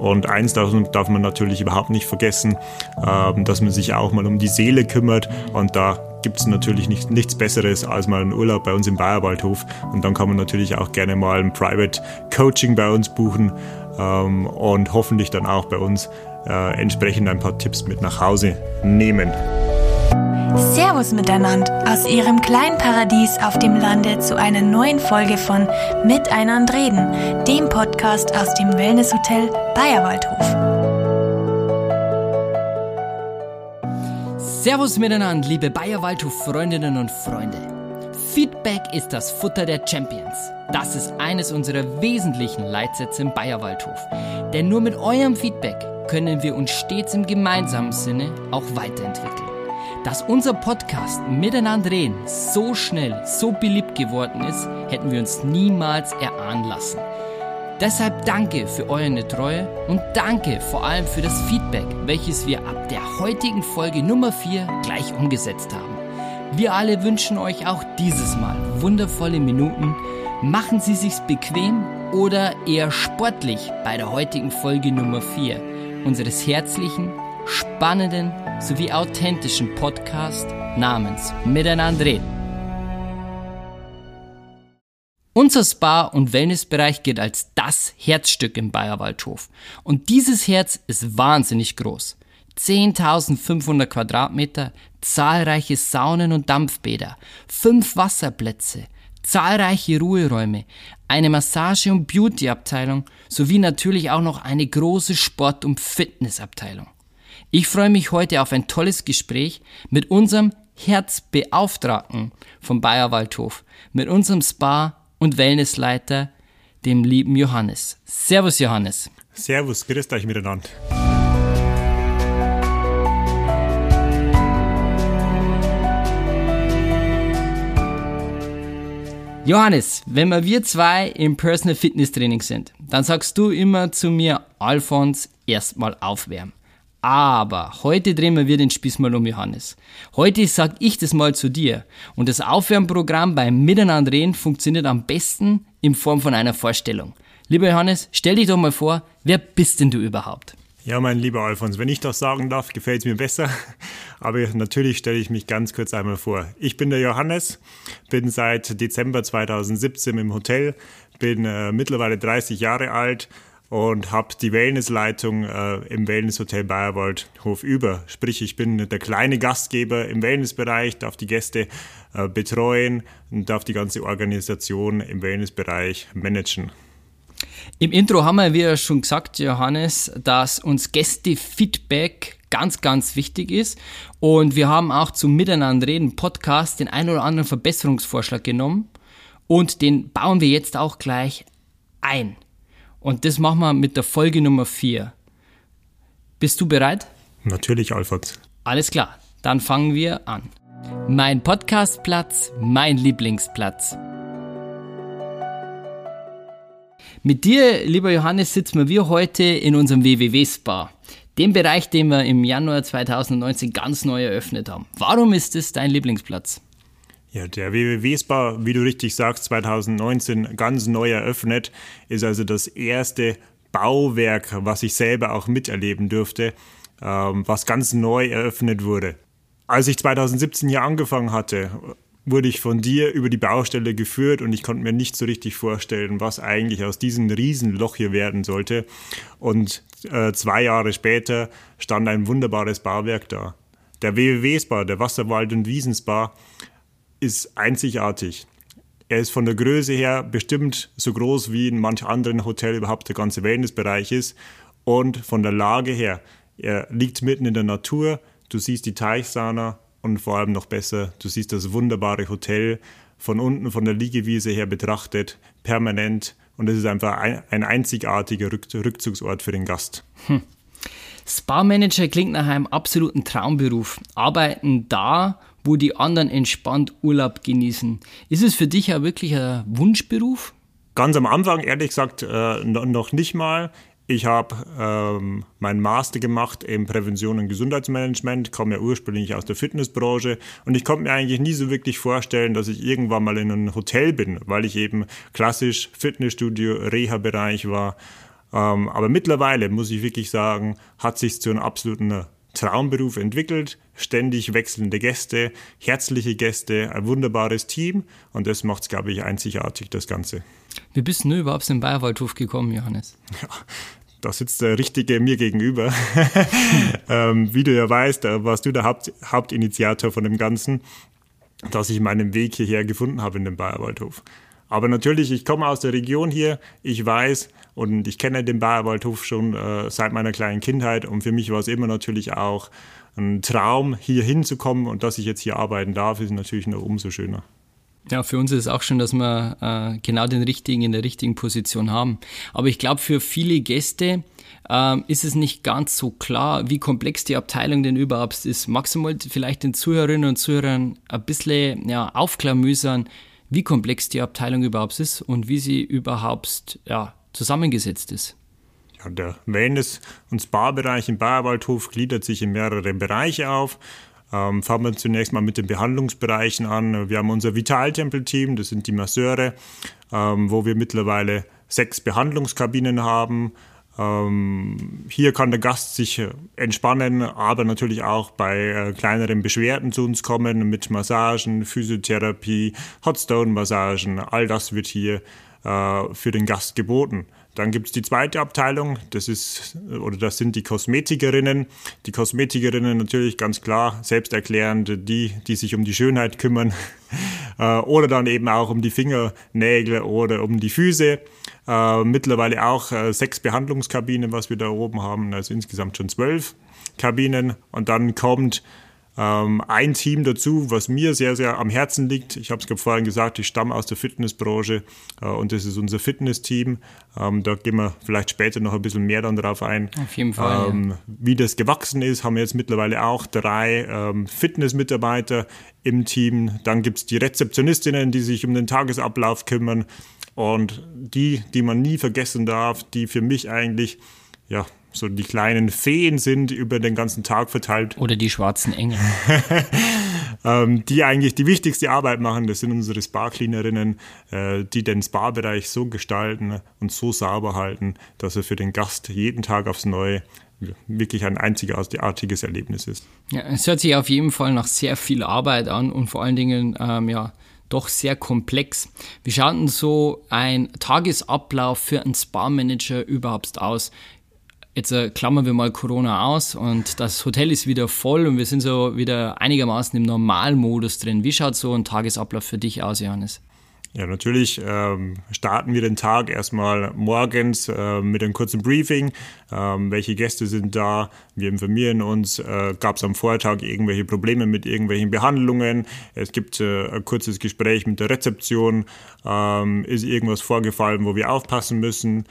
Und eins darf, man natürlich überhaupt nicht vergessen, äh, dass man sich auch mal um die Seele kümmert. Und da gibt es natürlich nicht, nichts Besseres als mal einen Urlaub bei uns im Bayerwaldhof. Und dann kann man natürlich auch gerne mal ein Private Coaching bei uns buchen ähm, und hoffentlich dann auch bei uns äh, entsprechend ein paar Tipps mit nach Hause nehmen. Servus miteinander aus Ihrem kleinen Paradies auf dem Lande zu einer neuen Folge von Miteinander reden, dem Podcast aus dem Wellnesshotel Bayerwaldhof. Servus miteinander, liebe Bayerwaldhof-Freundinnen und Freunde. Feedback ist das Futter der Champions. Das ist eines unserer wesentlichen Leitsätze im Bayerwaldhof. Denn nur mit eurem Feedback können wir uns stets im gemeinsamen Sinne auch weiterentwickeln. Dass unser Podcast Miteinander reden so schnell, so beliebt geworden ist, hätten wir uns niemals erahnen lassen. Deshalb danke für eure Treue und danke vor allem für das Feedback, welches wir ab der heutigen Folge Nummer 4 gleich umgesetzt haben. Wir alle wünschen euch auch dieses Mal wundervolle Minuten. Machen Sie sich's bequem oder eher sportlich bei der heutigen Folge Nummer 4 unseres herzlichen, spannenden sowie authentischen Podcast namens Miteinander reden. Unser Spa- und Wellnessbereich gilt als das Herzstück im Bayerwaldhof. Und dieses Herz ist wahnsinnig groß. 10.500 Quadratmeter, zahlreiche Saunen und Dampfbäder, fünf Wasserplätze, zahlreiche Ruheräume, eine Massage- und Beauty-Abteilung sowie natürlich auch noch eine große Sport- und Fitnessabteilung. Ich freue mich heute auf ein tolles Gespräch mit unserem Herzbeauftragten vom Bayerwaldhof, mit unserem Spa- und Wellnessleiter, dem lieben Johannes. Servus Johannes. Servus, grüßt euch miteinander. Johannes, wenn wir zwei im Personal Fitness Training sind, dann sagst du immer zu mir, Alfons, erstmal aufwärmen. Aber heute drehen wir den Spieß mal um, Johannes. Heute sag ich das mal zu dir. Und das Aufwärmprogramm beim Miteinandrehen funktioniert am besten in Form von einer Vorstellung. Lieber Johannes, stell dich doch mal vor, wer bist denn du überhaupt? Ja, mein lieber Alfons, wenn ich das sagen darf, gefällt es mir besser. Aber natürlich stelle ich mich ganz kurz einmal vor. Ich bin der Johannes, bin seit Dezember 2017 im Hotel, bin äh, mittlerweile 30 Jahre alt, und habe die Wellnessleitung äh, im Wellnesshotel Bayerwaldhof über. Sprich, ich bin der kleine Gastgeber im Wellnessbereich, darf die Gäste äh, betreuen und darf die ganze Organisation im Wellnessbereich managen. Im Intro haben wir ja schon gesagt, Johannes, dass uns Gäste-Feedback ganz, ganz wichtig ist. Und wir haben auch zum Miteinander reden Podcast den einen oder anderen Verbesserungsvorschlag genommen. Und den bauen wir jetzt auch gleich ein. Und das machen wir mit der Folge Nummer 4. Bist du bereit? Natürlich, Alfred. Alles klar, dann fangen wir an. Mein Podcastplatz, mein Lieblingsplatz. Mit dir, lieber Johannes, sitzen wir heute in unserem WWW-Spa. Dem Bereich, den wir im Januar 2019 ganz neu eröffnet haben. Warum ist es dein Lieblingsplatz? Ja, der WWW-Spa, wie du richtig sagst, 2019 ganz neu eröffnet, ist also das erste Bauwerk, was ich selber auch miterleben durfte, ähm, was ganz neu eröffnet wurde. Als ich 2017 hier angefangen hatte, wurde ich von dir über die Baustelle geführt und ich konnte mir nicht so richtig vorstellen, was eigentlich aus diesem Riesenloch hier werden sollte. Und äh, zwei Jahre später stand ein wunderbares Bauwerk da. Der WWW-Spa, der Wasserwald- und Wiesenspa, ist einzigartig. Er ist von der Größe her bestimmt so groß wie in manch anderen Hotel überhaupt der ganze Wellnessbereich ist. Und von der Lage her, er liegt mitten in der Natur. Du siehst die Teichsauna und vor allem noch besser, du siehst das wunderbare Hotel von unten von der Liegewiese her betrachtet, permanent. Und es ist einfach ein, ein einzigartiger Rückzugsort für den Gast. Hm. Spa-Manager klingt nach einem absoluten Traumberuf. Arbeiten da, wo die anderen entspannt Urlaub genießen. Ist es für dich ja wirklich ein Wunschberuf? Ganz am Anfang, ehrlich gesagt, äh, noch nicht mal. Ich habe ähm, meinen Master gemacht in Prävention und Gesundheitsmanagement, komme ja ursprünglich aus der Fitnessbranche und ich konnte mir eigentlich nie so wirklich vorstellen, dass ich irgendwann mal in einem Hotel bin, weil ich eben klassisch Fitnessstudio, Reha-Bereich war Ähm, aber mittlerweile, muss ich wirklich sagen, hat sich zu einem absoluten Traumberuf entwickelt. Ständig wechselnde Gäste, herzliche Gäste, ein wunderbares Team. Und das macht es, glaube ich, einzigartig, das Ganze. Wie bist du überhaupt in den Bayerwaldhof gekommen, Johannes? Ja, da sitzt der Richtige mir gegenüber. ähm, wie du ja weißt, warst du der Haupt, Hauptinitiator von dem Ganzen, dass ich meinen Weg hierher gefunden habe in den Bayerwaldhof. Aber natürlich, ich komme aus der Region hier, ich weiß und ich kenne den Bayerwaldhof schon äh, seit meiner kleinen Kindheit und für mich war es immer natürlich auch ein Traum, hier hinzukommen und dass ich jetzt hier arbeiten darf, ist natürlich noch umso schöner. Ja, für uns ist es auch schon, dass wir äh, genau den richtigen in der richtigen Position haben. Aber ich glaube, für viele Gäste ähm, ist es nicht ganz so klar, wie komplex die Abteilung denn überhaupt ist. Maximal vielleicht den Zuhörerinnen und Zuhörern ein bisschen ja, aufklamüsern, wie komplex die Abteilung überhaupt ist und wie sie überhaupt ja, zusammengesetzt ist. Ja, der Wellness- und Spa-Bereich im Bayerwaldhof gliedert sich in mehrere Bereiche auf. Ähm, fangen wir zunächst mal mit den Behandlungsbereichen an. Wir haben unser Vitaltempel-Team, das sind die Masseure, ähm, wo wir mittlerweile sechs Behandlungskabinen haben. Ähm, hier kann der Gast sich entspannen, aber natürlich auch bei äh, kleineren Beschwerden zu uns kommen mit Massagen, Physiotherapie, Hotstone-Massagen. All das wird hier äh, für den Gast geboten. Dann gibt es die zweite Abteilung, das ist oder das sind die Kosmetikerinnen. Die Kosmetikerinnen natürlich ganz klar selbsterklärend, die, die sich um die Schönheit kümmern äh, oder dann eben auch um die Fingernägel oder um die Füße. Äh, mittlerweile auch äh, sechs Behandlungskabinen, was wir da oben haben, also insgesamt schon zwölf Kabinen. Und dann kommt ähm, ein Team dazu, was mir sehr, sehr am Herzen liegt. Ich habe es vorhin gesagt, ich stamme aus der Fitnessbranche äh, und das ist unser Fitnessteam. Ähm, da gehen wir vielleicht später noch ein bisschen mehr dann drauf ein. Auf jeden Fall. Ähm, ja. Wie das gewachsen ist, haben wir jetzt mittlerweile auch drei ähm, Fitnessmitarbeiter im Team. Dann gibt es die Rezeptionistinnen, die sich um den Tagesablauf kümmern. Und die, die man nie vergessen darf, die für mich eigentlich ja, so die kleinen Feen sind über den ganzen Tag verteilt. Oder die schwarzen Engel. ähm, die eigentlich die wichtigste Arbeit machen. Das sind unsere Spa-Cleanerinnen, äh, die den Spa-Bereich so gestalten und so sauber halten, dass er für den Gast jeden Tag aufs Neue wirklich ein einzigartiges Erlebnis ist. Ja, es hört sich auf jeden Fall nach sehr viel Arbeit an und vor allen Dingen, ähm, ja, doch sehr komplex. Wie schaut denn so ein Tagesablauf für einen Spa-Manager überhaupt aus? Jetzt äh, klammern wir mal Corona aus und das Hotel ist wieder voll und wir sind so wieder einigermaßen im Normalmodus drin. Wie schaut so ein Tagesablauf für dich aus, Johannes? Ja, natürlich ähm, starten wir den Tag erstmal morgens äh, mit einem kurzen Briefing. Ähm, welche Gäste sind da? Wir informieren uns. Äh, Gab es am Vortag irgendwelche Probleme mit irgendwelchen Behandlungen? Es gibt äh, ein kurzes Gespräch mit der Rezeption. Ähm, ist irgendwas vorgefallen, wo wir aufpassen müssen?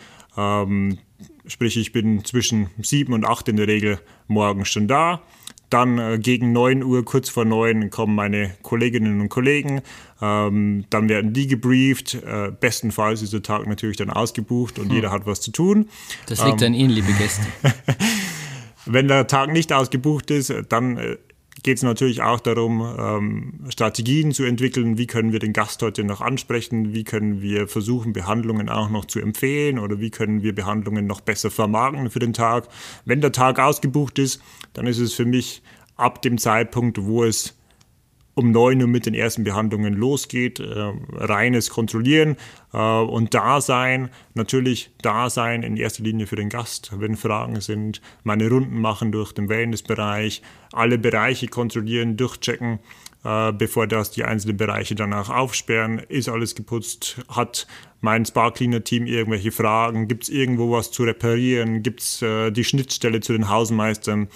Sprich, ich bin zwischen sieben und acht in der Regel morgens schon da. Dann äh, gegen 9 Uhr, kurz vor 9, kommen meine Kolleginnen und Kollegen. Ähm, dann werden die gebrieft. Äh, bestenfalls ist der Tag natürlich dann ausgebucht und hm. jeder hat was zu tun. Das liegt ähm, an Ihnen, liebe Gäste. Wenn der Tag nicht ausgebucht ist, dann äh, geht es natürlich auch darum, ähm, Strategien zu entwickeln. Wie können wir den Gast heute noch ansprechen? Wie können wir versuchen, Behandlungen auch noch zu empfehlen? Oder wie können wir Behandlungen noch besser vermarkten für den Tag? Wenn der Tag ausgebucht ist, dann ist es für mich ab dem Zeitpunkt, wo es um 9 Uhr mit den ersten Behandlungen losgeht. Äh, reines Kontrollieren äh, und Dasein, natürlich Dasein in erster Linie für den Gast, wenn Fragen sind, meine Runden machen durch den Wellnessbereich, alle Bereiche kontrollieren, durchchecken, äh, bevor das die einzelnen Bereiche danach aufsperren. Ist alles geputzt? Hat mein Spa-Cleaner-Team irgendwelche Fragen? Gibt es irgendwo was zu reparieren? Gibt es äh, die Schnittstelle zu den Hausmeistern?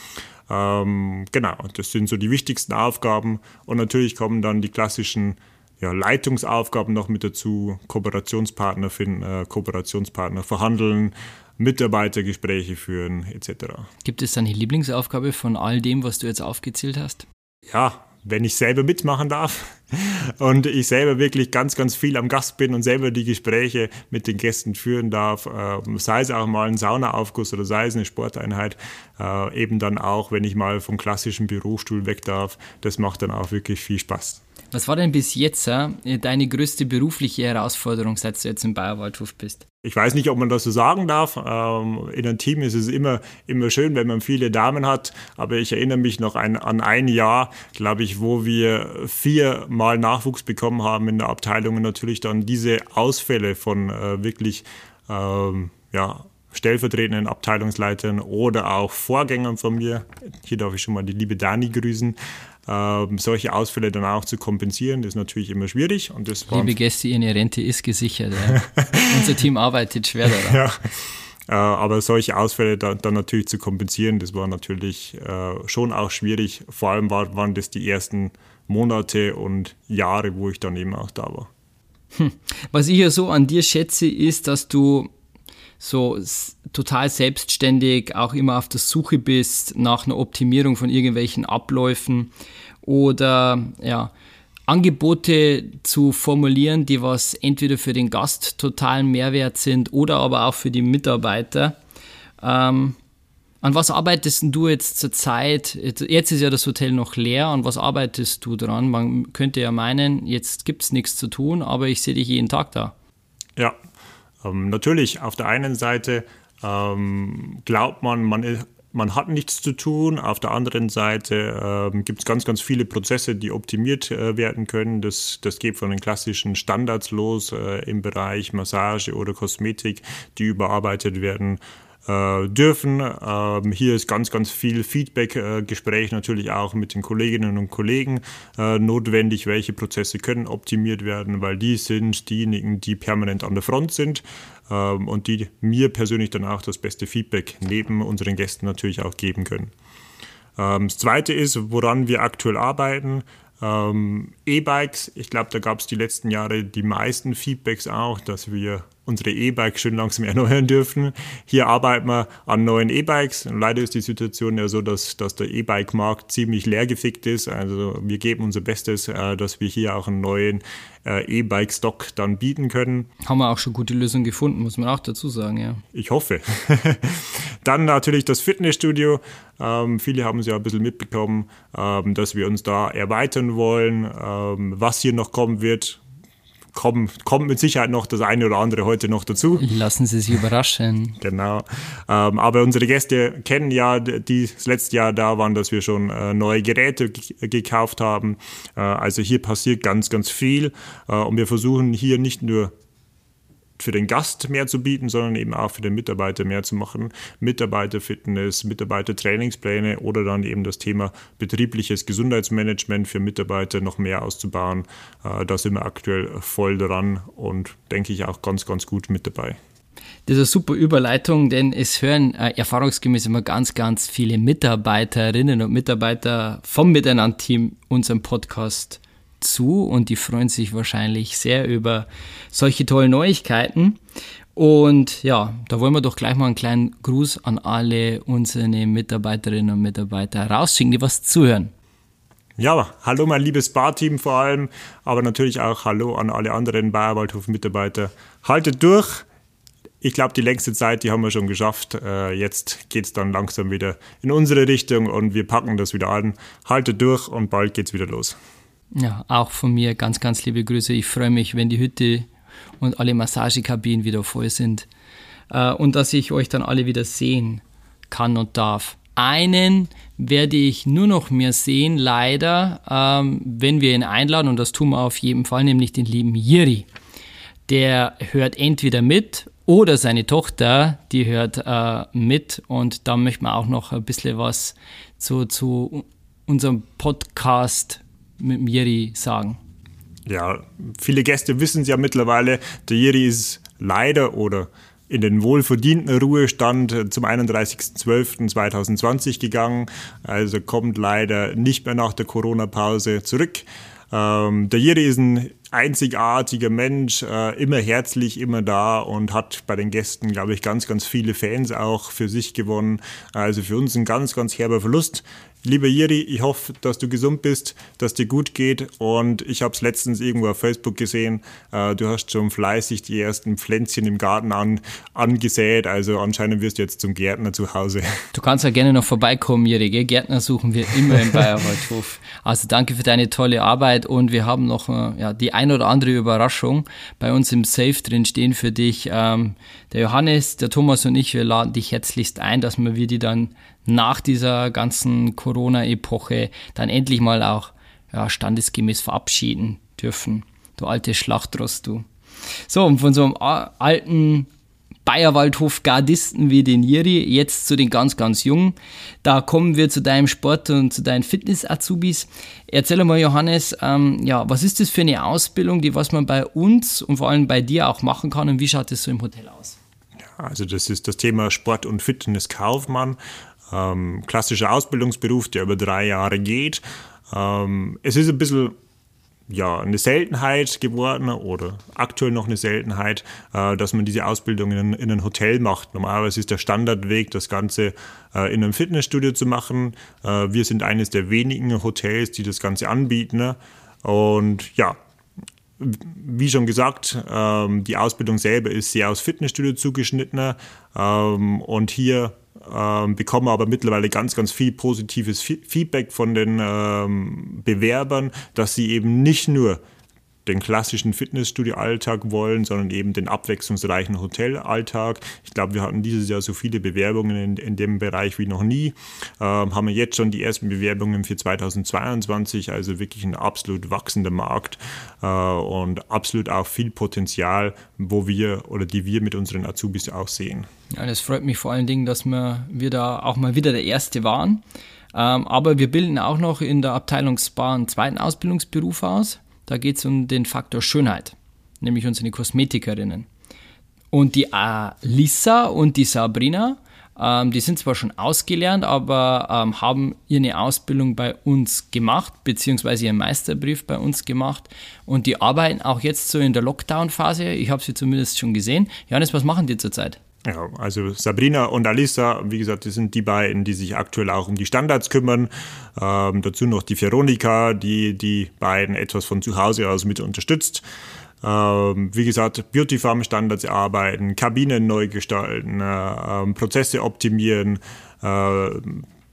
Ähm, genau, das sind so die wichtigsten Aufgaben. Und natürlich kommen dann die klassischen ja, Leitungsaufgaben noch mit dazu, Kooperationspartner finden, äh, Kooperationspartner verhandeln, Mitarbeitergespräche führen etc. Gibt es eine Lieblingsaufgabe von all dem, was du jetzt aufgezählt hast? Ja, wenn ich selber mitmachen darf und ich selber wirklich ganz, ganz viel am Gast bin und selber die Gespräche mit den Gästen führen darf, äh, sei es auch mal ein Saunaaufguss oder sei es eine Sporteinheit, äh, eben dann auch, wenn ich mal vom klassischen Bürostuhl weg darf, das macht dann auch wirklich viel Spaß. Was war denn bis jetzt äh, deine größte berufliche Herausforderung, seit du jetzt im Bayerwaldhof bist? ich weiß nicht, ob man das so sagen darf. Ähm, in einem Team ist es immer, immer schön, wenn man viele Damen hat. Aber ich erinnere mich noch ein, an ein Jahr, glaube ich, wo wir viermal Nachwuchs bekommen haben in der Abteilung und natürlich dann diese Ausfälle von äh, wirklich ähm, ja, stellvertretenden Abteilungsleitern oder auch Vorgängern von mir. Hier darf ich schon mal die liebe Dani grüßen. Ähm, solche Ausfälle dann auch zu kompensieren, das ist natürlich immer schwierig. Und das Liebe Gäste, Ihre Rente ist gesichert. Ja. Unser Team arbeitet schwer daran. Ja. Äh, aber solche Ausfälle dann, dann, natürlich zu kompensieren, das war natürlich äh, schon auch schwierig. Vor allem war, waren das die ersten Monate und Jahre, wo ich dann eben auch da war. Hm. Was ich ja so an dir schätze, ist, dass du so total selbstständig auch immer auf der Suche bist nach einer Optimierung von irgendwelchen Abläufen oder ja, Angebote zu formulieren, die was entweder für den Gast totalen Mehrwert sind oder aber auch für die Mitarbeiter. Ähm, an was arbeitest du jetzt zurzeit? Jetzt ist ja das Hotel noch leer. An was arbeitest du dran? Man könnte ja meinen, jetzt gibt es nichts zu tun, aber ich sehe dich jeden Tag da. Ja, ähm, natürlich, auf der einen Seite ähm, glaubt man, man, man hat nichts zu tun. Auf der anderen Seite ähm, gibt es ganz, ganz viele Prozesse, die optimiert äh, werden können. Das, das geht von den klassischen Standards los äh, im Bereich Massage oder Kosmetik, die überarbeitet werden äh, dürfen. Ähm, hier ist ganz, ganz viel Feedback-Gespräch äh, natürlich auch mit den Kolleginnen und Kollegen äh, notwendig. Welche Prozesse können optimiert werden, weil die sind diejenigen, die permanent an der Front sind ähm, und die mir persönlich dann auch das beste Feedback neben unseren Gästen natürlich auch geben können. Ähm, das Zweite ist, woran wir aktuell arbeiten. Ähm, E-Bikes, ich glaube, da gab es die letzten Jahre die meisten Feedbacks auch, dass wir unsere E-Bikes schön langsam erneuern dürfen. Hier arbeiten wir an neuen E-Bikes. Leider ist die Situation ja so, dass, dass der E-Bike-Markt ziemlich leergefickt ist. Also wir geben unser Bestes, äh, dass wir hier auch einen neuen äh, E-Bike-Stock dann bieten können. Haben wir auch schon gute Lösungen gefunden, muss man auch dazu sagen, ja. Ich hoffe. dann natürlich das Fitnessstudio. Ähm, viele haben es ja ein bisschen mitbekommen, ähm, dass wir uns da erweitern wollen. Ähm, was hier noch kommen wird, kommt, kommt mit Sicherheit noch das eine oder andere heute noch dazu. Lassen Sie sich überraschen. Genau. Ähm, aber unsere Gäste kennen ja, die das letzte Jahr da waren, dass wir schon äh, neue Geräte gekauft haben. Äh, also hier passiert ganz, ganz viel. Äh, und wir versuchen hier nicht nur für den Gast mehr zu bieten, sondern eben auch für den Mitarbeiter mehr zu machen. Mitarbeiterfitness, Mitarbeitertrainingspläne oder dann eben das Thema betriebliches Gesundheitsmanagement für Mitarbeiter noch mehr auszubauen. Äh, da sind wir aktuell voll dran und denke ich auch ganz, ganz gut mit dabei. Das ist eine super Überleitung, denn es hören äh, erfahrungsgemäß immer ganz, ganz viele Mitarbeiterinnen und Mitarbeiter vom Miteinander-Team unseren Podcast zu und die freuen sich wahrscheinlich sehr über solche tollen Neuigkeiten. Und ja, da wollen wir doch gleich mal einen kleinen Gruß an alle unsere Mitarbeiterinnen und Mitarbeiter rausschicken, die was zuhören. Ja, hallo mein liebes Barteam vor allem, aber natürlich auch hallo an alle anderen Bayerwaldhof-Mitarbeiter. Haltet durch! Ich glaube, die längste Zeit, die haben wir schon geschafft. Äh, jetzt geht es dann langsam wieder in unsere Richtung und wir packen das wieder an. Haltet durch und bald geht's wieder los. Ja, auch von mir ganz, ganz liebe Grüße. Ich freue mich, wenn die Hütte und alle Massagekabinen wieder voll sind äh, und dass ich euch dann alle wieder sehen kann und darf. Einen werde ich nur noch mehr sehen, leider, ähm, wenn wir ihn einladen, und das tun wir auf jeden Fall, nämlich den lieben Jiri. Der hört entweder mit oder seine Tochter, die hört äh, mit und da möchten wir auch noch ein bisschen was zu, zu unserem Podcast mit dem Jiri sagen? Ja, viele Gäste wissen es ja mittlerweile, der Jiri ist leider oder in den wohlverdienten Ruhestand zum 31.12.2020 gegangen. Also kommt leider nicht mehr nach der Corona-Pause zurück. Ähm, der Jiri ist ein einzigartiger Mensch, äh, immer herzlich, immer da und hat bei den Gästen, glaube ich, ganz, ganz viele Fans auch für sich gewonnen. Also für uns ein ganz, ganz herber Verlust. Lieber Jiri, ich hoffe, dass du gesund bist, dass dir gut geht und ich habe es letztens irgendwo auf Facebook gesehen, äh, du hast schon fleißig die ersten Pflänzchen im Garten an, angesät, also anscheinend wirst du jetzt zum Gärtner zu Hause. Du kannst ja gerne noch vorbeikommen, Jiri, gell? Gärtner suchen wir immer im Bayerwaldhof. Also danke für deine tolle Arbeit und wir haben noch äh, ja, die ein ein oder andere Überraschung bei uns im Safe drin stehen für dich. Ähm, der Johannes, der Thomas und ich, wir laden dich herzlichst ein, dass wir die dann nach dieser ganzen Corona-Epoche dann endlich mal auch ja, standesgemäß verabschieden dürfen. Du alte Schlachtrost, du. So, und von so einem alten Bayerwaldhof-Gardisten wie den Jiri, jetzt zu den ganz, ganz Jungen. Da kommen wir zu deinem Sport und zu deinen Fitness-Azubis. Erzähl mal, Johannes, ähm, ja, was ist das für eine Ausbildung, die was man bei uns und vor allem bei dir auch machen kann und wie schaut das so im Hotel aus? Also das ist das Thema Sport- und Fitnesskaufmann. Ähm, klassischer Ausbildungsberuf, der über drei Jahre geht. Ähm, es ist ein bisschen ja, eine Seltenheit geworden oder aktuell noch eine Seltenheit, äh, dass man diese Ausbildung in, in einem Hotel macht. Normalerweise ist der Standardweg, das Ganze äh, in einem Fitnessstudio zu machen. Äh, wir sind eines der wenigen Hotels, die das Ganze anbieten. Und ja, wie schon gesagt, ähm, die Ausbildung selber ist sehr aus Fitnessstudio zugeschnitten ähm, und hier ähm, bekommen aber mittlerweile ganz, ganz viel positives Feedback von den Bewerbern, dass sie eben nicht nur den klassischen Fitnessstudio-Alltag wollen, sondern eben den abwechslungsreichen Hotelalltag. Ich glaube, wir hatten dieses Jahr so viele Bewerbungen in, in dem Bereich wie noch nie. Ähm, haben wir jetzt schon die ersten Bewerbungen für 2022, also wirklich ein absolut wachsender Markt äh, und absolut auch viel Potenzial, wo wir oder die wir mit unseren Azubis auch sehen. Ja, das freut mich vor allen Dingen, dass wir, wir da auch mal wieder der Erste waren. Ähm, aber wir bilden auch noch in der Abteilung Spa einen zweiten Ausbildungsberuf aus. Da geht es um den Faktor Schönheit, nämlich unsere Kosmetikerinnen. Und die Alissa und die Sabrina, ähm, die sind zwar schon ausgelernt, aber ähm, haben ihre Ausbildung bei uns gemacht, beziehungsweise ihren Meisterbrief bei uns gemacht. Und die arbeiten auch jetzt so in der Lockdown-Phase. Ich habe sie zumindest schon gesehen. Johannes, was machen die zurzeit? Ja, also Sabrina und Alissa, wie gesagt, das sind die beiden, die sich aktuell auch um die Standards kümmern. Ähm, dazu noch die Veronika, die die beiden etwas von zu Hause aus mit unterstützt. Ähm, wie gesagt, Beauty Farm Standards arbeiten, Kabinen neu gestalten, äh, äh, Prozesse optimieren, äh,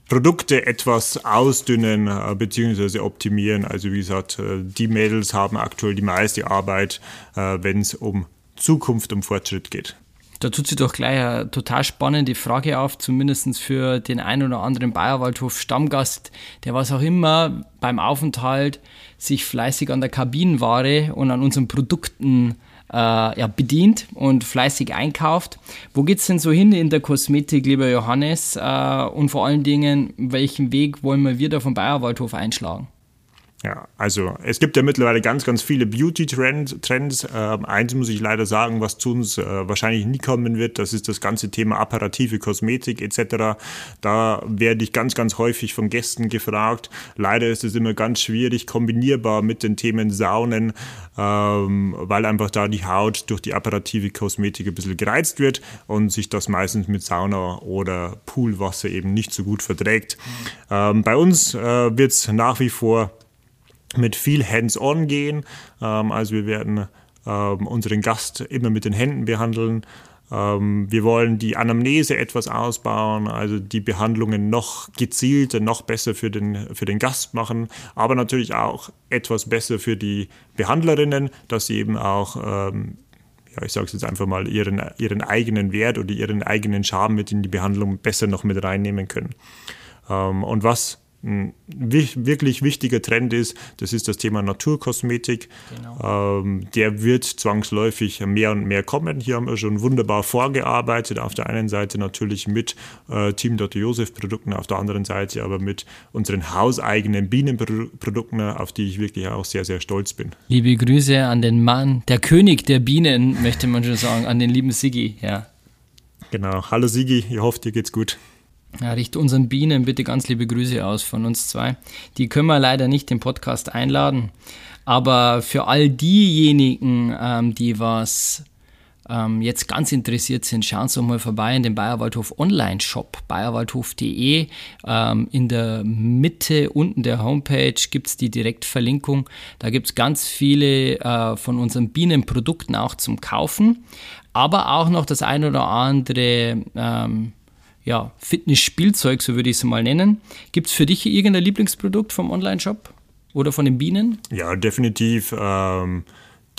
Produkte etwas ausdünnen äh, bzw. optimieren. Also wie gesagt, äh, die Mädels haben aktuell die meiste Arbeit, äh, wenn es um Zukunft, um Fortschritt geht. Da tut sich doch gleich eine total spannende Frage auf, zumindest für den einen oder anderen Bayerwaldhof-Stammgast, der was auch immer beim Aufenthalt sich fleißig an der Kabinenware und an unseren Produkten äh, ja, bedient und fleißig einkauft. Wo geht es denn so hin in der Kosmetik, lieber Johannes? Äh, und vor allen Dingen, welchen Weg wollen wir da vom Bayerwaldhof einschlagen? Ja, also es gibt ja mittlerweile ganz, ganz viele Beauty-Trends. Ähm, eins muss ich leider sagen, was zu uns äh, wahrscheinlich nie kommen wird, das ist das ganze Thema apparative Kosmetik etc. Da werde ich ganz, ganz häufig von Gästen gefragt. Leider ist es immer ganz schwierig kombinierbar mit den Themen Saunen, ähm, weil einfach da die Haut durch die apparative Kosmetik ein bisschen gereizt wird und sich das meistens mit Sauna oder Poolwasser eben nicht so gut verträgt. Ähm, bei uns äh, wird es nach wie vor mit viel Hands-on gehen. Also wir werden ähm, unseren Gast immer mit den Händen behandeln. Ähm, wir wollen die Anamnese etwas ausbauen, also die Behandlungen noch gezielter, noch besser für den, für den Gast machen, aber natürlich auch etwas besser für die Behandlerinnen, dass sie eben auch ja, ich sage es jetzt einfach mal, ihren, ihren eigenen Wert oder ihren eigenen Charme mit in die Behandlung besser noch mit reinnehmen können. Und was wirklich wichtiger Trend ist, das ist das Thema Naturkosmetik. Genau. Ähm, der wird zwangsläufig mehr und mehr kommen. Hier haben wir schon wunderbar vorgearbeitet. Auf der einen Seite natürlich mit äh, Team Dr. Josef Produkten, auf der anderen Seite aber mit unseren hauseigenen Bienenprodukten, auf die ich wirklich auch sehr, sehr stolz bin. Liebe Grüße an den Mann, der König der Bienen, möchte man schon sagen, an den lieben Sigi, ja. Genau. Hallo Sigi, ich hoffe, dir geht's gut. Ja, richte unseren Bienen bitte ganz liebe Grüße aus von uns zwei. Die können wir leider nicht im Podcast einladen. Aber für all diejenigen, ähm, die was ähm, jetzt ganz interessiert sind, schauen Sie mal vorbei in den Bayerwaldhof Online-Shop, bayerwaldhof.de. Ähm, in der Mitte unten der Homepage gibt es die Direktverlinkung. Da gibt es ganz viele äh, von unseren Bienenprodukten auch zum Kaufen, aber auch noch das ein oder andere ähm, ja, Fitness-Spielzeug, so würde ich es mal nennen. Gibt es für dich irgendein Lieblingsprodukt vom Online-Shop? oder von den Bienen? Ja, definitiv. Ähm,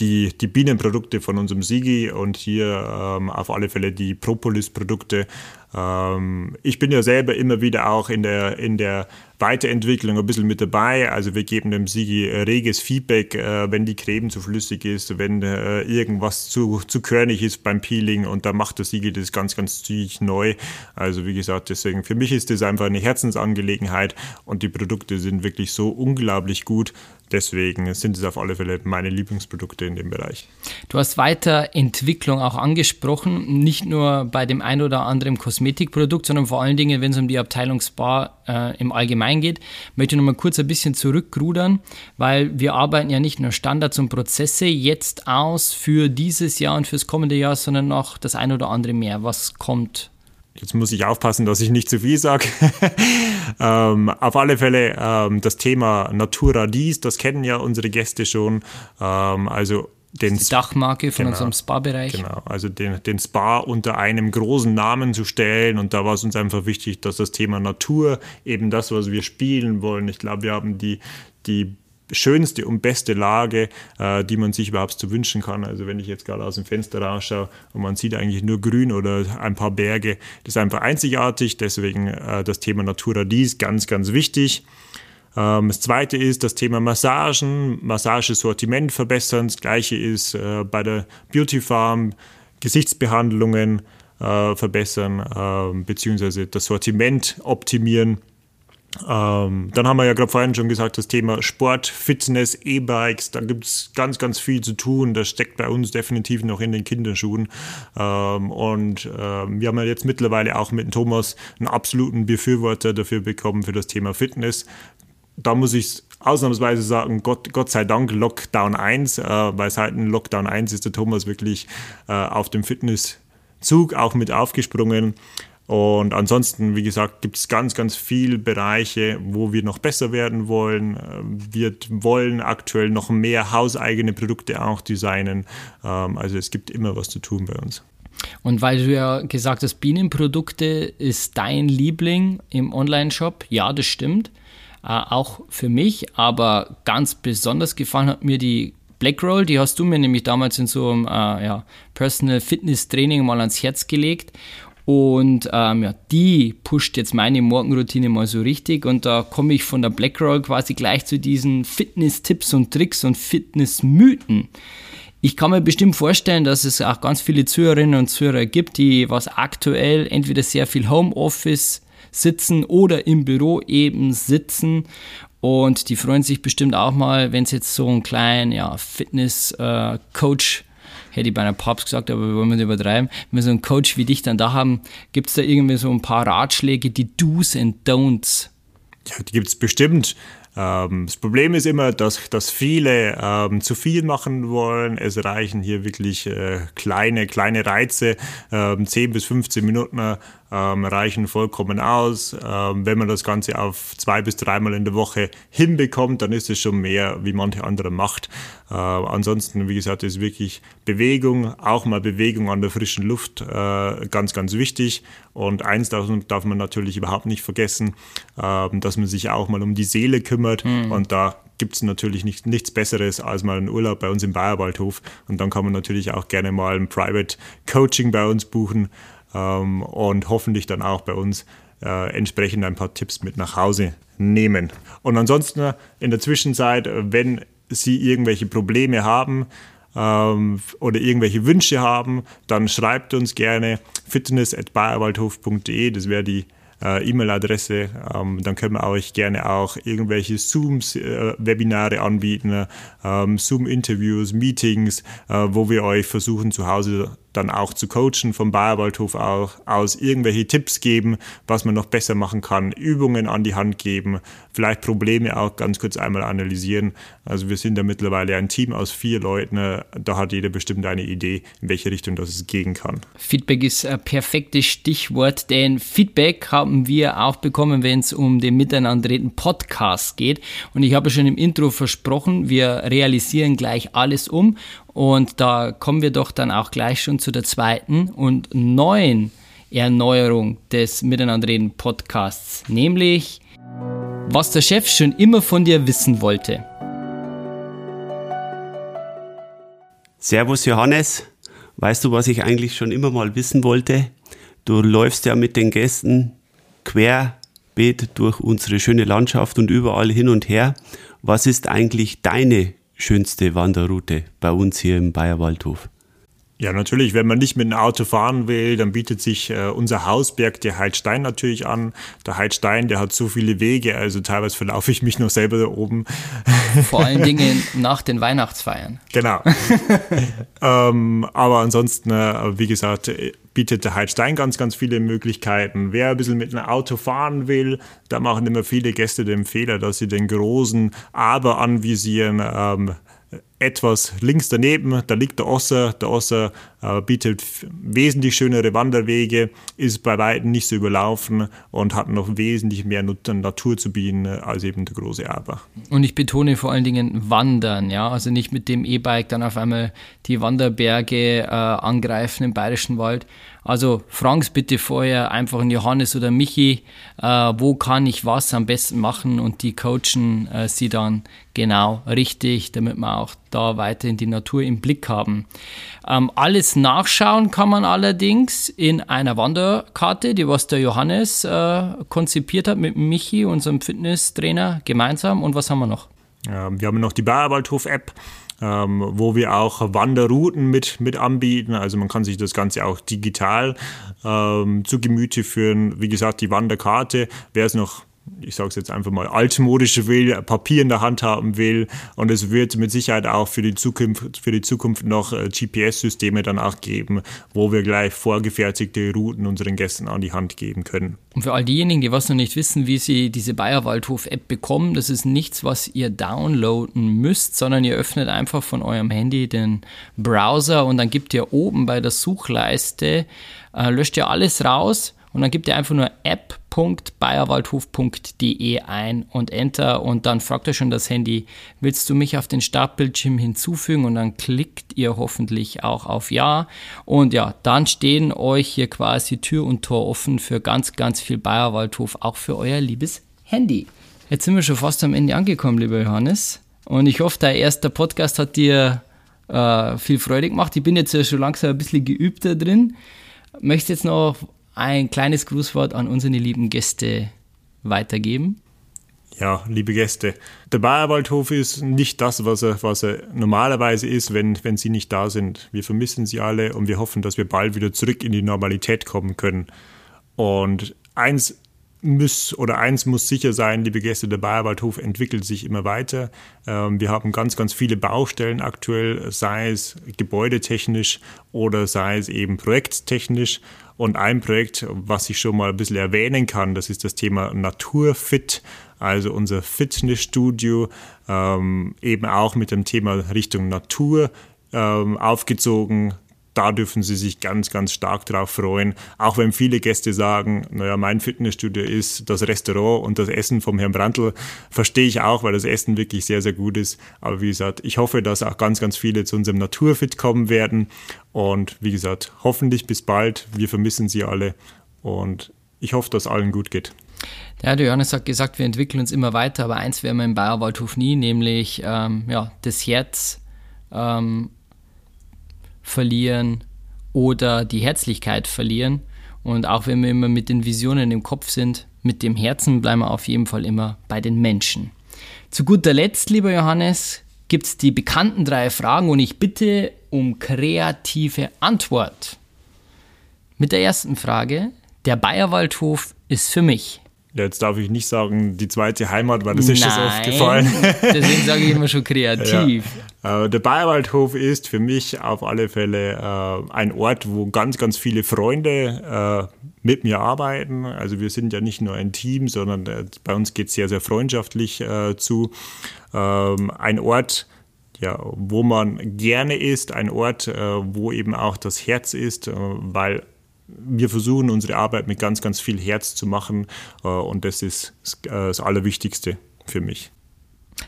die, die Bienenprodukte von unserem Sigi und hier ähm, auf alle Fälle die Propolis-Produkte. Ähm, ich bin ja selber immer wieder auch in der, in der Weiterentwicklung ein bisschen mit dabei. Also wir geben dem Sigi reges Feedback, äh, wenn die Creme zu flüssig ist, wenn äh, irgendwas zu, zu körnig ist beim Peeling und da macht der Sigi das ganz, ganz zügig neu. Also wie gesagt, deswegen für mich ist das einfach eine Herzensangelegenheit und die Produkte sind wirklich so unglaublich gut. Deswegen sind es auf alle Fälle meine Lieblingsprodukte in dem Bereich. Du hast Weiterentwicklung auch angesprochen, nicht nur bei dem ein oder anderen Kosmetikprodukt, sondern vor allen Dingen, wenn es um die Abteilung Spa äh, im Allgemeinen geht. Möchte noch mal kurz ein bisschen zurückrudern, weil wir arbeiten ja nicht nur Standards und Prozesse jetzt aus für dieses Jahr und fürs kommende Jahr, sondern noch das ein oder andere mehr. Was kommt Jetzt muss ich aufpassen, dass ich nicht zu viel sage. ähm, auf alle Fälle ähm, das Thema Natura Dies, das kennen ja unsere Gäste schon. Ähm, also den die Dachmarke von genau, unserem Spa-Bereich. Genau, also den, den Spa unter einem großen Namen zu stellen. Und da war es uns einfach wichtig, dass das Thema Natur, eben das, was wir spielen wollen, ich glaube, wir haben die, die schönste und beste Lage, äh, die man sich überhaupt zu wünschen kann. Also wenn ich jetzt gerade aus dem Fenster rausschaue und man sieht eigentlich nur Grün oder ein paar Berge, das ist einfach einzigartig. Deswegen äh, das Thema Natura dies ganz, ganz wichtig. Ähm, das zweite ist das Thema Massagen, Massagesortiment verbessern. Das gleiche ist äh, bei der Beauty Farm, Gesichtsbehandlungen äh, verbessern, äh, beziehungsweise das Sortiment optimieren. Ähm, dann haben wir ja gerade vorhin schon gesagt, das Thema Sport, Fitness, E-Bikes, da gibt es ganz, ganz viel zu tun. Das steckt bei uns definitiv noch in den Kinderschuhen. Ähm, und ähm, wir haben ja jetzt mittlerweile auch mit Thomas einen absoluten Befürworter dafür bekommen für das Thema Fitness da muss ich ausnahmsweise sagen, Gott, Gott sei Dank Lockdown 1, äh, weil seit dem Lockdown 1 ist der Thomas wirklich äh, auf dem Fitnesszug auch mit aufgesprungen. Und ansonsten, wie gesagt, gibt es ganz, ganz viele Bereiche, wo wir noch besser werden wollen. Äh, wir wollen aktuell noch mehr hauseigene Produkte auch designen. Ähm, also es gibt immer was zu tun bei uns. Und weil du ja gesagt hast, Bienenprodukte ist dein Liebling im Online-Shop, ja, das stimmt äh, auch für mich, aber ganz besonders gefallen hat mir die Black Roll, die hast du mir nämlich damals in so einem äh, ja, Personal Fitness Training mal ans Herz gelegt. Und ähm, ja, die pusht jetzt meine Morgenroutine mal so richtig. Und da komme ich von der Black Roll quasi gleich zu diesen Fitness-Tipps und Tricks und Fitness-Mythen. Ich kann mir bestimmt vorstellen, dass es auch ganz viele Zuhörerinnen und Zuhörer gibt, die was aktuell entweder sehr viel Homeoffice sitzen oder im Büro eben sitzen. Und die freuen sich bestimmt auch mal, wenn es jetzt so einen kleinen ja, Fitness-Coach äh, hätte ich bei einer Papst gesagt, aber wir wollen nicht übertreiben. Wenn wir so einen Coach wie dich dann da haben, gibt es da irgendwie so ein paar Ratschläge, die Do's and Don'ts? Ja, die gibt es bestimmt. Ähm, das Problem ist immer, dass, dass viele ähm, zu viel machen wollen. Es reichen hier wirklich äh, kleine, kleine Reize, ähm, 10 bis 15 Minuten ähm, reichen vollkommen aus. Ähm, wenn man das Ganze auf zwei bis dreimal in der Woche hinbekommt, dann ist es schon mehr, wie manche andere macht. Äh, ansonsten, wie gesagt, ist wirklich Bewegung, auch mal Bewegung an der frischen Luft, äh, ganz, ganz wichtig. Und eins darf, darf man natürlich überhaupt nicht vergessen, äh, dass man sich auch mal um die Seele kümmert. Mhm. Und da gibt es natürlich nicht, nichts Besseres als mal einen Urlaub bei uns im Bayerwaldhof. Und dann kann man natürlich auch gerne mal ein Private Coaching bei uns buchen ähm, und hoffentlich dann auch bei uns äh, entsprechend ein paar Tipps mit nach Hause nehmen. Und ansonsten in der Zwischenzeit, wenn Sie irgendwelche Probleme haben, ähm, oder irgendwelche Wünsche haben, dann schreibt uns gerne fitness.bayerwaldhof.de, das wäre die äh, E-Mail-Adresse. Ähm, dann können wir euch gerne auch irgendwelche Zoom-Webinare anbieten, ähm, Zoom-Interviews, Meetings, äh, wo wir euch versuchen zu Hause dann auch zu coachen vom Bayerwaldhof auch aus, irgendwelche Tipps geben, was man noch besser machen kann, Übungen an die Hand geben, vielleicht Probleme auch ganz kurz einmal analysieren. Also wir sind da mittlerweile ein Team aus vier Leuten, da hat jeder bestimmt eine Idee, in welche Richtung das gehen kann. Feedback ist ein perfektes Stichwort, denn Feedback haben wir auch bekommen, wenn es um den Miteinanderreden Podcast geht. Und ich habe schon im Intro versprochen, wir realisieren gleich alles um und da kommen wir doch dann auch gleich schon zu der zweiten und neuen Erneuerung des Miteinanderreden Podcasts, nämlich Was der Chef schon immer von dir wissen wollte. Servus Johannes, weißt du, was ich eigentlich schon immer mal wissen wollte? Du läufst ja mit den Gästen querbeet durch unsere schöne Landschaft und überall hin und her. Was ist eigentlich deine schönste Wanderroute bei uns hier im Bayerwaldhof? Ja, natürlich, wenn man nicht mit dem Auto fahren will, dann bietet sich äh, unser Hausberg, der Heidstein, natürlich an. Der Heidstein, der hat so viele Wege, also teilweise verlaufe ich mich noch selber da oben. Vor allen Dingen nach den Weihnachtsfeiern. Genau. ähm, aber ansonsten, äh, wie gesagt, bietet der Heidstein ganz, ganz viele Möglichkeiten. Wer ein bisschen mit einem Auto fahren will, da machen immer viele Gäste den Fehler, dass sie den großen Aber anvisieren. Ähm, etwas links daneben, da liegt der Osser. Der Osser äh, bietet wesentlich schönere Wanderwege, ist bei weitem nicht so überlaufen und hat noch wesentlich mehr Natur zu bieten als eben der große Aber. Und ich betone vor allen Dingen Wandern, ja, also nicht mit dem E-Bike dann auf einmal die Wanderberge äh, angreifen im Bayerischen Wald. Also Franks bitte vorher einfach einen Johannes oder Michi, äh, wo kann ich was am besten machen und die coachen äh, sie dann genau richtig, damit wir auch da weiterhin die Natur im Blick haben. Ähm, alles nachschauen kann man allerdings in einer Wanderkarte, die was der Johannes äh, konzipiert hat mit Michi, unserem Fitnesstrainer, gemeinsam. Und was haben wir noch? Ja, wir haben noch die Bayerwaldhof-App ähm, wo wir auch Wanderrouten mit, mit anbieten. Also man kann sich das Ganze auch digital ähm, zu Gemüte führen. Wie gesagt, die Wanderkarte, wer es noch ich sage es jetzt einfach mal, altmodische will, Papier in der Hand haben will. Und es wird mit Sicherheit auch für die Zukunft, für die Zukunft noch äh, GPS-Systeme dann auch geben, wo wir gleich vorgefertigte Routen unseren Gästen an die Hand geben können. Und für all diejenigen, die was noch nicht wissen, wie sie diese Bayerwaldhof-App bekommen, das ist nichts, was ihr downloaden müsst, sondern ihr öffnet einfach von eurem Handy den Browser und dann gibt ihr oben bei der Suchleiste, äh, löscht ihr alles raus und dann gibt ihr einfach nur app.bayerwaldhof.de ein und Enter und dann fragt er schon das Handy, willst du mich auf den Startbildschirm hinzufügen und dann klickt ihr hoffentlich auch auf Ja und ja, dann stehen euch hier quasi Tür und Tor offen für ganz, ganz viel Bayerwaldhof, auch für euer liebes Handy. Jetzt sind wir schon fast am Ende angekommen, lieber Johannes und ich hoffe, dein erster Podcast hat dir äh, viel Freude gemacht. Ich bin jetzt ja schon langsam ein bisschen geübter drin. Möchtest jetzt noch ein kleines Grußwort an unsere lieben Gäste weitergeben? Ja, liebe Gäste, der Bayerwaldhof ist nicht das, was er, was er normalerweise ist, wenn, wenn Sie nicht da sind. Wir vermissen Sie alle und wir hoffen, dass wir bald wieder zurück in die Normalität kommen können. Und eins muss oder eins muss sicher sein, liebe Gäste, der Bayerwaldhof entwickelt sich immer weiter. Ähm, wir haben ganz, ganz viele Baustellen aktuell, sei es gebäudetechnisch oder sei es eben projekttechnisch. Und ein Projekt, was ich schon mal ein bisschen erwähnen kann, das ist das Thema Naturfit, also unser Fitnessstudio, ähm, eben auch mit dem Thema Richtung Natur ähm, aufgezogen da dürfen Sie sich ganz, ganz stark drauf freuen. Auch wenn viele Gäste sagen, naja, mein Fitnessstudio ist das Restaurant und das Essen vom Herrn Brandl, verstehe ich auch, weil das Essen wirklich sehr, sehr gut ist. Aber wie gesagt, ich hoffe, dass auch ganz, ganz viele zu unserem Naturfit kommen werden. Und wie gesagt, hoffentlich bis bald. Wir vermissen Sie alle und ich hoffe, dass allen gut geht. Ja, der Johannes hat gesagt, wir entwickeln uns immer weiter, aber eins werden wir im Bayerwaldhof nie, nämlich ähm, ja, das Herz ähm, verlieren oder die Herzlichkeit verlieren. Und auch wenn wir immer mit den Visionen im Kopf sind, mit dem Herzen bleiben wir auf jeden Fall immer bei den Menschen. Zu guter Letzt, lieber Johannes, gibt es die bekannten drei Fragen und ich bitte um kreative Antwort. Mit der ersten Frage, der Bayerwaldhof ist für mich. Ja, jetzt darf ich nicht sagen, die zweite Heimat, weil das ist schon so oft gefallen. Deswegen sage ich immer schon kreativ. Ja. Äh, der Bayerwaldhof ist für mich auf alle Fälle äh, ein Ort, wo ganz, ganz viele Freunde äh, mit mir arbeiten. Also wir sind ja nicht nur ein Team, sondern bei uns geht es sehr, sehr freundschaftlich zu. Ähm, ein Ort, ja, wo man gerne ist, ein Ort, wo eben auch das Herz ist, weil wir versuchen unsere Arbeit mit ganz, ganz viel Herz zu machen äh, und das ist äh, das Allerwichtigste für mich.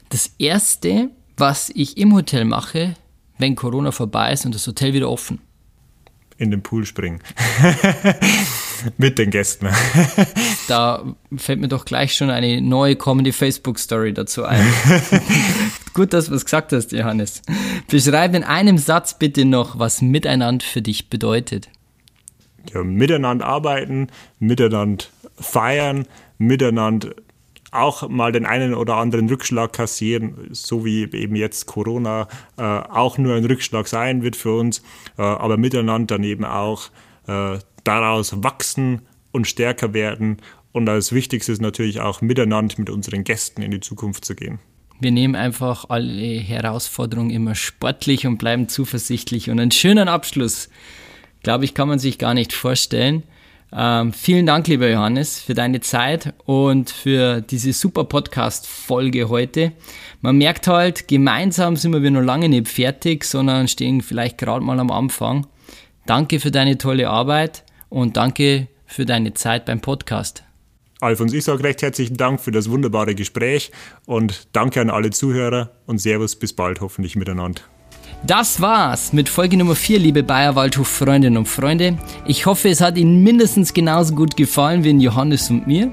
Das Erste, was ich im Hotel mache, wenn Corona vorbei ist und das Hotel wieder offen. In den Pool springen. mit den Gästen. da fällt mir doch gleich schon eine neue kommende Facebook-Story dazu ein. Gut, dass du es gesagt hast, Johannes. Beschreib in einem Satz bitte noch, was Miteinander für dich bedeutet. Ja, miteinander arbeiten, miteinander feiern, miteinander auch mal den einen oder anderen Rückschlag kassieren, so wie eben jetzt Corona äh, auch nur ein Rückschlag sein wird für uns, äh, aber miteinander dann eben auch äh, daraus wachsen und stärker werden. Und als ist natürlich auch miteinander mit unseren Gästen in die Zukunft zu gehen. Wir nehmen einfach alle Herausforderungen immer sportlich und bleiben zuversichtlich. Und einen schönen Abschluss, glaube ich, kann man sich gar nicht vorstellen. Ähm, vielen Dank, lieber Johannes, für deine Zeit und für diese super Podcast-Folge heute. Man merkt halt, gemeinsam sind wir noch lange nicht fertig, sondern stehen vielleicht gerade mal am Anfang. Danke für deine tolle Arbeit und danke für deine Zeit beim Podcast. Alfons, ich sage recht herzlichen Dank für das wunderbare Gespräch und danke an alle Zuhörer und Servus, bis bald hoffentlich miteinander. Das war's mit Folge Nummer 4, liebe Bayer Waldhof Freundinnen und Freunde. Ich hoffe, es hat Ihnen mindestens genauso gut gefallen wie Johannes und mir.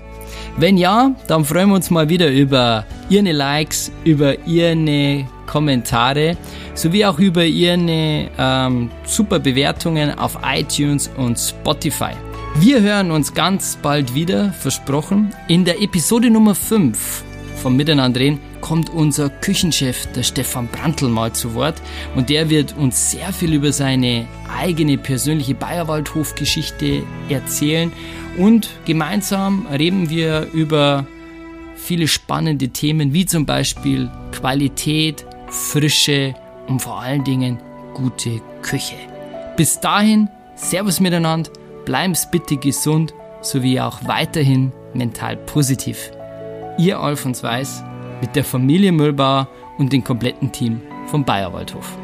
Wenn ja, dann freuen wir uns mal wieder über Ihre Likes, über Ihre Kommentare sowie auch über Ihre ähm, super Bewertungen auf iTunes und Spotify. Wir hören uns ganz bald wieder, versprochen, in der Episode Nummer 5 vom Miteinander reden kommt unser Küchenchef, der Stefan Brandl, mal zu Wort. Und der wird uns sehr viel über seine eigene persönliche Bayerwaldhof-Geschichte erzählen. Und gemeinsam reden wir über viele spannende Themen, wie zum Beispiel Qualität, Frische und vor allen Dingen gute Küche. Bis dahin, Servus miteinander, bleiben's bitte gesund, sowie auch weiterhin mental positiv. Ihr Alfons Weiß mit der Familie Müllbauer und dem kompletten Team vom Bayerwaldhof.